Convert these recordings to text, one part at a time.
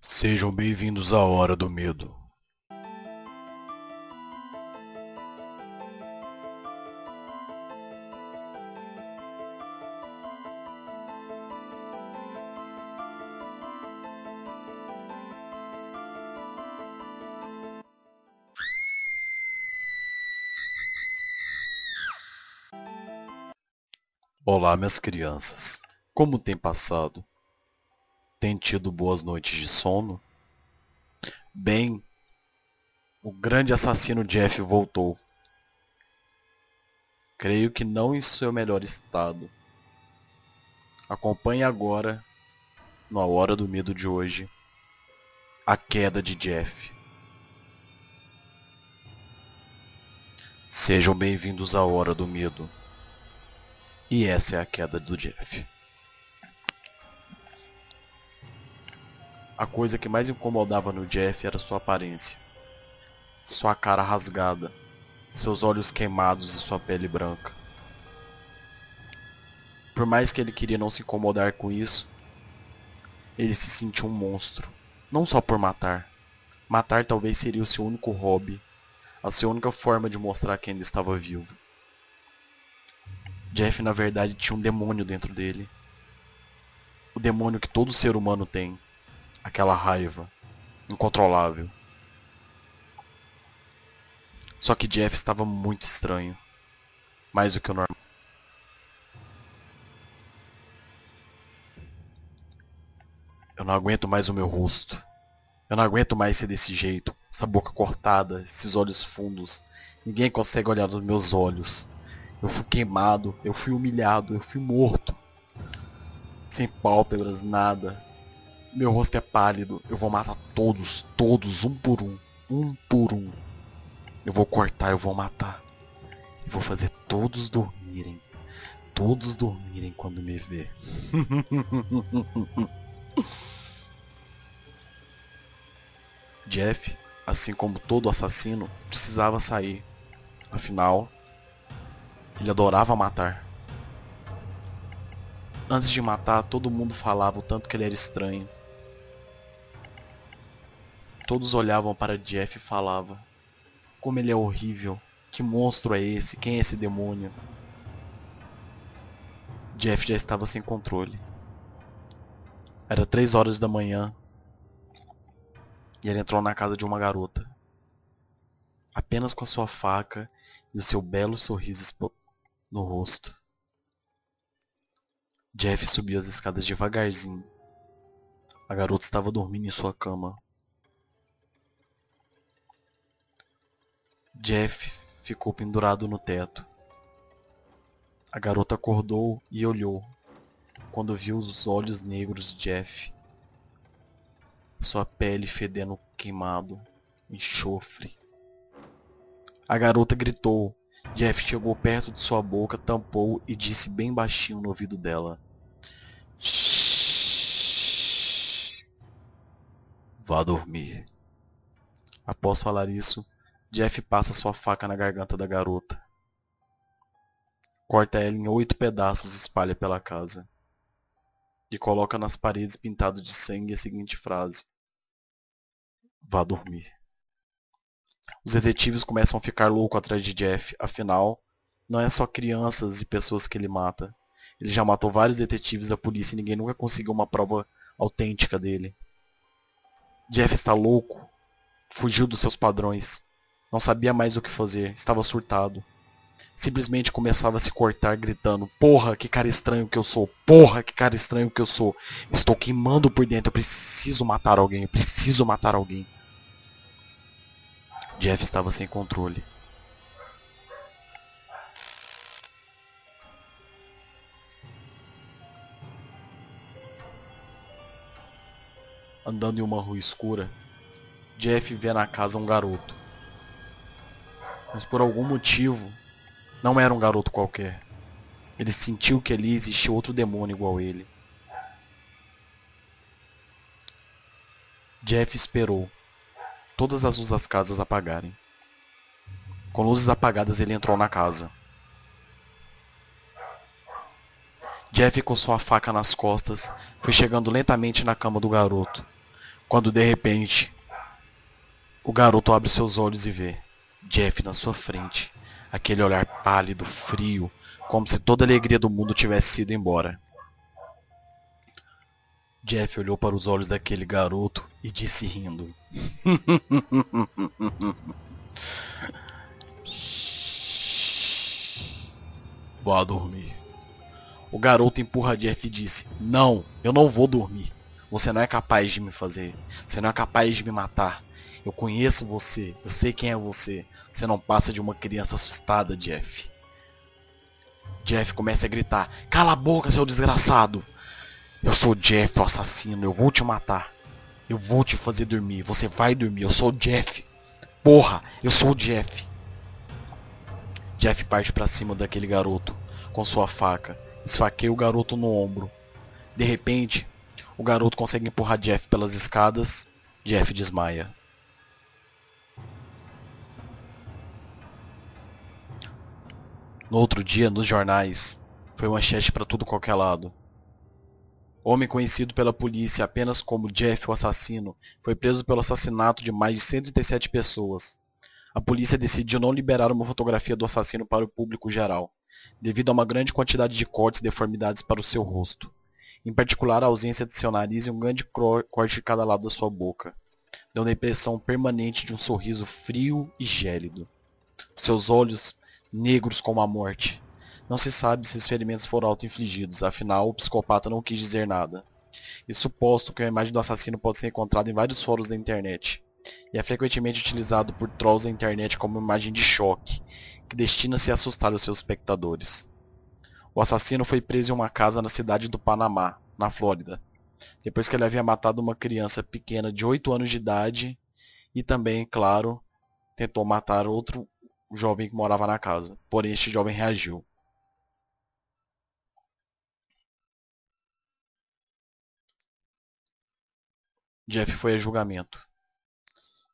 Sejam bem-vindos à Hora do Medo. Olá, minhas crianças. Como tem passado? Tem tido boas noites de sono? Bem, o grande assassino Jeff voltou. Creio que não em seu melhor estado. Acompanhe agora, na Hora do Medo de hoje, a queda de Jeff. Sejam bem-vindos à Hora do Medo. E essa é a queda do Jeff. A coisa que mais incomodava no Jeff era sua aparência. Sua cara rasgada, seus olhos queimados e sua pele branca. Por mais que ele queria não se incomodar com isso, ele se sentia um monstro. Não só por matar. Matar talvez seria o seu único hobby, a sua única forma de mostrar que ainda estava vivo. Jeff, na verdade, tinha um demônio dentro dele. O demônio que todo ser humano tem. Aquela raiva incontrolável. Só que Jeff estava muito estranho. Mais do que o normal. Eu não aguento mais o meu rosto. Eu não aguento mais ser desse jeito. Essa boca cortada, esses olhos fundos. Ninguém consegue olhar nos meus olhos. Eu fui queimado, eu fui humilhado, eu fui morto. Sem pálpebras, nada. Meu rosto é pálido. Eu vou matar todos, todos, um por um. Um por um. Eu vou cortar, eu vou matar. Eu vou fazer todos dormirem. Todos dormirem quando me ver. Jeff, assim como todo assassino, precisava sair. Afinal, ele adorava matar. Antes de matar, todo mundo falava o tanto que ele era estranho. Todos olhavam para Jeff e falavam: Como ele é horrível. Que monstro é esse? Quem é esse demônio? Jeff já estava sem controle. Era três horas da manhã e ele entrou na casa de uma garota. Apenas com a sua faca e o seu belo sorriso no rosto. Jeff subiu as escadas devagarzinho. A garota estava dormindo em sua cama. Jeff ficou pendurado no teto. A garota acordou e olhou. Quando viu os olhos negros de Jeff, sua pele fedendo queimado, enxofre. A garota gritou, Jeff chegou perto de sua boca, tampou e disse bem baixinho no ouvido dela. Shhh. Vá dormir. Após falar isso, Jeff passa sua faca na garganta da garota. Corta ela em oito pedaços e espalha pela casa. E coloca nas paredes pintado de sangue a seguinte frase. Vá dormir. Os detetives começam a ficar loucos atrás de Jeff, afinal, não é só crianças e pessoas que ele mata. Ele já matou vários detetives da polícia e ninguém nunca conseguiu uma prova autêntica dele. Jeff está louco. Fugiu dos seus padrões. Não sabia mais o que fazer. Estava surtado. Simplesmente começava a se cortar gritando: Porra, que cara estranho que eu sou! Porra, que cara estranho que eu sou! Estou queimando por dentro. Eu preciso matar alguém. Eu preciso matar alguém. Jeff estava sem controle. Andando em uma rua escura, Jeff vê na casa um garoto. Mas por algum motivo, não era um garoto qualquer. Ele sentiu que ali existia outro demônio igual ele. Jeff esperou todas as luzes das casas apagarem. Com luzes apagadas, ele entrou na casa. Jeff com sua faca nas costas foi chegando lentamente na cama do garoto. Quando de repente o garoto abre seus olhos e vê Jeff na sua frente, aquele olhar pálido, frio, como se toda a alegria do mundo tivesse ido embora. Jeff olhou para os olhos daquele garoto e disse rindo. Vá dormir. O garoto empurra Jeff e disse: Não, eu não vou dormir. Você não é capaz de me fazer. Você não é capaz de me matar. Eu conheço você. Eu sei quem é você. Você não passa de uma criança assustada, Jeff. Jeff começa a gritar: Cala a boca, seu desgraçado! Eu sou Jeff, o assassino. Eu vou te matar. Eu vou te fazer dormir. Você vai dormir. Eu sou Jeff. Porra, eu sou Jeff. Jeff parte para cima daquele garoto com sua faca. Esfaqueia o garoto no ombro. De repente, o garoto consegue empurrar Jeff pelas escadas. Jeff desmaia. No outro dia, nos jornais, foi manchete para tudo qualquer lado. Homem conhecido pela polícia apenas como Jeff o assassino, foi preso pelo assassinato de mais de 137 pessoas. A polícia decidiu não liberar uma fotografia do assassino para o público geral, devido a uma grande quantidade de cortes e deformidades para o seu rosto. Em particular, a ausência de seu nariz e um grande corte de cada lado da sua boca, dando a impressão permanente de um sorriso frio e gélido. Seus olhos negros como a morte. Não se sabe se os ferimentos foram auto-infligidos, afinal o psicopata não quis dizer nada. E suposto que a imagem do assassino pode ser encontrada em vários fóruns da internet, e é frequentemente utilizado por trolls da internet como imagem de choque, que destina-se a assustar os seus espectadores. O assassino foi preso em uma casa na cidade do Panamá, na Flórida, depois que ele havia matado uma criança pequena de 8 anos de idade e também, claro, tentou matar outro o jovem que morava na casa. Porém, este jovem reagiu. Jeff foi a julgamento.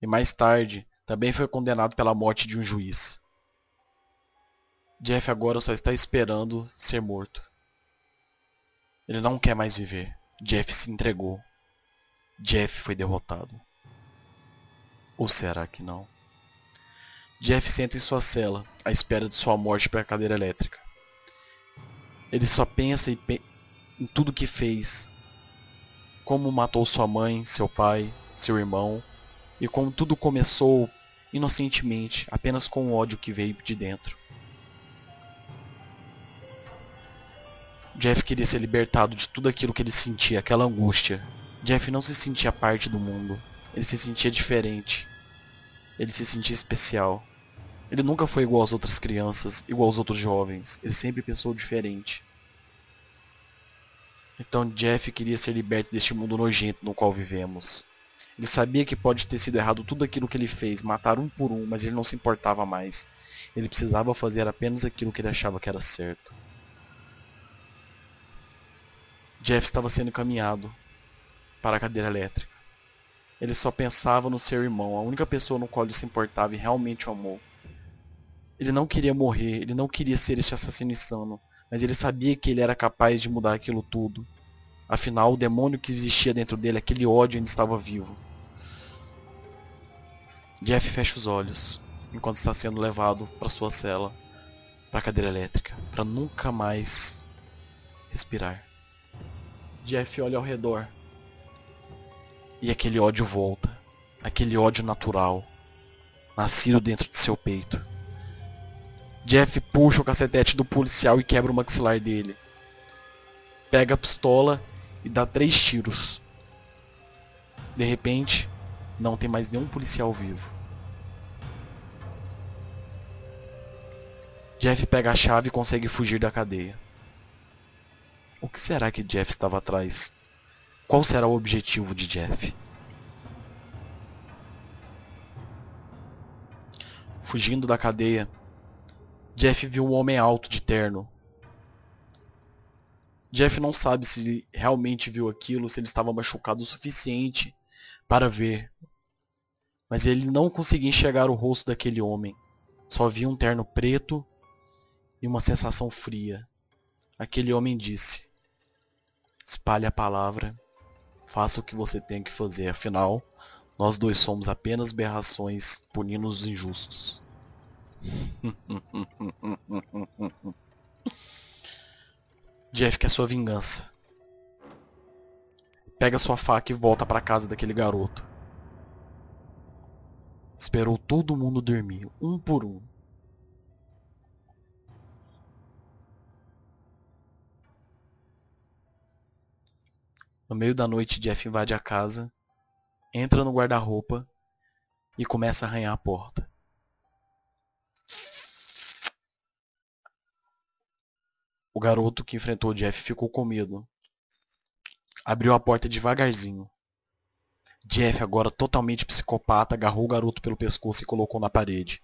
E mais tarde, também foi condenado pela morte de um juiz. Jeff agora só está esperando ser morto. Ele não quer mais viver. Jeff se entregou. Jeff foi derrotado. Ou será que não? Jeff senta em sua cela, à espera de sua morte para a cadeira elétrica. Ele só pensa em, pe em tudo que fez. Como matou sua mãe, seu pai, seu irmão, e como tudo começou inocentemente, apenas com o ódio que veio de dentro. Jeff queria ser libertado de tudo aquilo que ele sentia, aquela angústia. Jeff não se sentia parte do mundo. Ele se sentia diferente. Ele se sentia especial. Ele nunca foi igual às outras crianças, igual aos outros jovens. Ele sempre pensou diferente. Então Jeff queria ser liberto deste mundo nojento no qual vivemos. Ele sabia que pode ter sido errado tudo aquilo que ele fez, matar um por um, mas ele não se importava mais. Ele precisava fazer apenas aquilo que ele achava que era certo. Jeff estava sendo encaminhado para a cadeira elétrica. Ele só pensava no seu irmão, a única pessoa no qual ele se importava e realmente o amou. Ele não queria morrer, ele não queria ser este assassino insano, mas ele sabia que ele era capaz de mudar aquilo tudo. Afinal, o demônio que existia dentro dele, aquele ódio ainda estava vivo. Jeff fecha os olhos, enquanto está sendo levado para sua cela, para a cadeira elétrica, para nunca mais respirar. Jeff olha ao redor. E aquele ódio volta. Aquele ódio natural, nascido dentro de seu peito. Jeff puxa o cacetete do policial e quebra o maxilar dele. Pega a pistola e dá três tiros. De repente, não tem mais nenhum policial vivo. Jeff pega a chave e consegue fugir da cadeia. O que será que Jeff estava atrás? Qual será o objetivo de Jeff? Fugindo da cadeia, Jeff viu um homem alto de terno. Jeff não sabe se realmente viu aquilo, se ele estava machucado o suficiente para ver. Mas ele não conseguia enxergar o rosto daquele homem. Só via um terno preto e uma sensação fria. Aquele homem disse: Espalhe a palavra, Faça o que você tem que fazer, afinal, nós dois somos apenas berrações punindo os injustos. Jeff quer sua vingança. Pega sua faca e volta para casa daquele garoto. Esperou todo mundo dormir, um por um. No meio da noite, Jeff invade a casa, entra no guarda-roupa e começa a arranhar a porta. O garoto que enfrentou Jeff ficou com medo. Abriu a porta devagarzinho. Jeff, agora totalmente psicopata, agarrou o garoto pelo pescoço e colocou na parede,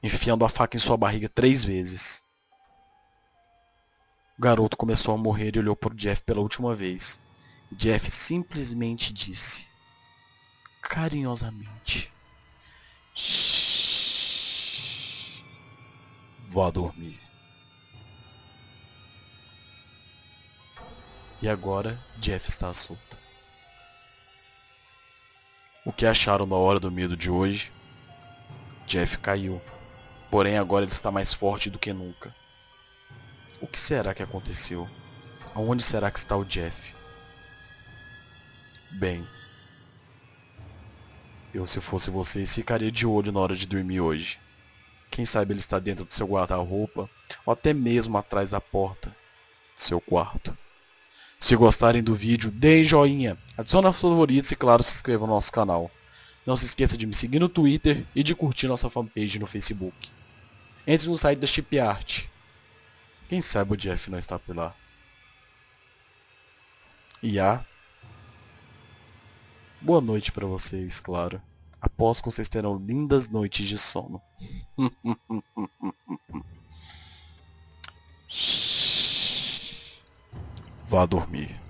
enfiando a faca em sua barriga três vezes. O garoto começou a morrer e olhou para Jeff pela última vez. Jeff simplesmente disse, carinhosamente: Vá dormir. E agora Jeff está solta. O que acharam da hora do medo de hoje? Jeff caiu. Porém agora ele está mais forte do que nunca. O que será que aconteceu? Aonde será que está o Jeff? Bem, eu se fosse vocês ficaria de olho na hora de dormir hoje. Quem sabe ele está dentro do seu guarda-roupa ou até mesmo atrás da porta do seu quarto. Se gostarem do vídeo, deem joinha, adicione aos favoritos e claro, se inscreva no nosso canal. Não se esqueça de me seguir no Twitter e de curtir nossa fanpage no Facebook. Entre no site da Chip Art. Quem sabe o Jeff não está por lá. E a boa noite para vocês, claro. Após que vocês terão lindas noites de sono. Vá dormir.